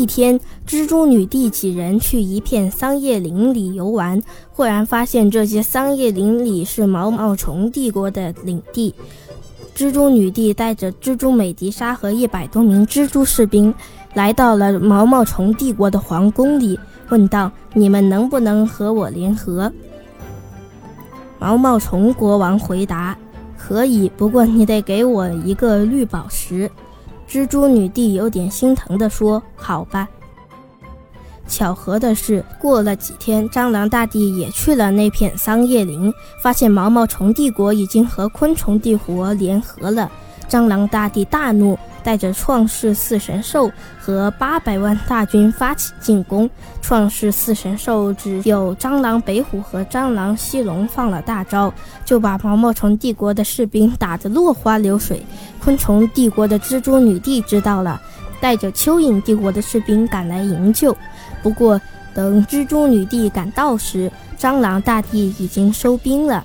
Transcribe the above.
一天，蜘蛛女帝几人去一片桑叶林里游玩，忽然发现这些桑叶林里是毛毛虫帝国的领地。蜘蛛女帝带着蜘蛛美迪莎和一百多名蜘蛛士兵，来到了毛毛虫帝国的皇宫里，问道：“你们能不能和我联合？”毛毛虫国王回答：“可以，不过你得给我一个绿宝石。”蜘蛛女帝有点心疼地说：“好吧。”巧合的是，过了几天，蟑螂大帝也去了那片桑叶林，发现毛毛虫帝国已经和昆虫帝国联合了。蟑螂大帝大怒，带着创世四神兽和八百万大军发起进攻。创世四神兽只有蟑螂北虎和蟑螂西龙放了大招，就把毛毛虫帝国的士兵打得落花流水。昆虫帝国的蜘蛛女帝知道了，带着蚯蚓帝国的士兵赶来营救。不过，等蜘蛛女帝赶到时，蟑螂大帝已经收兵了。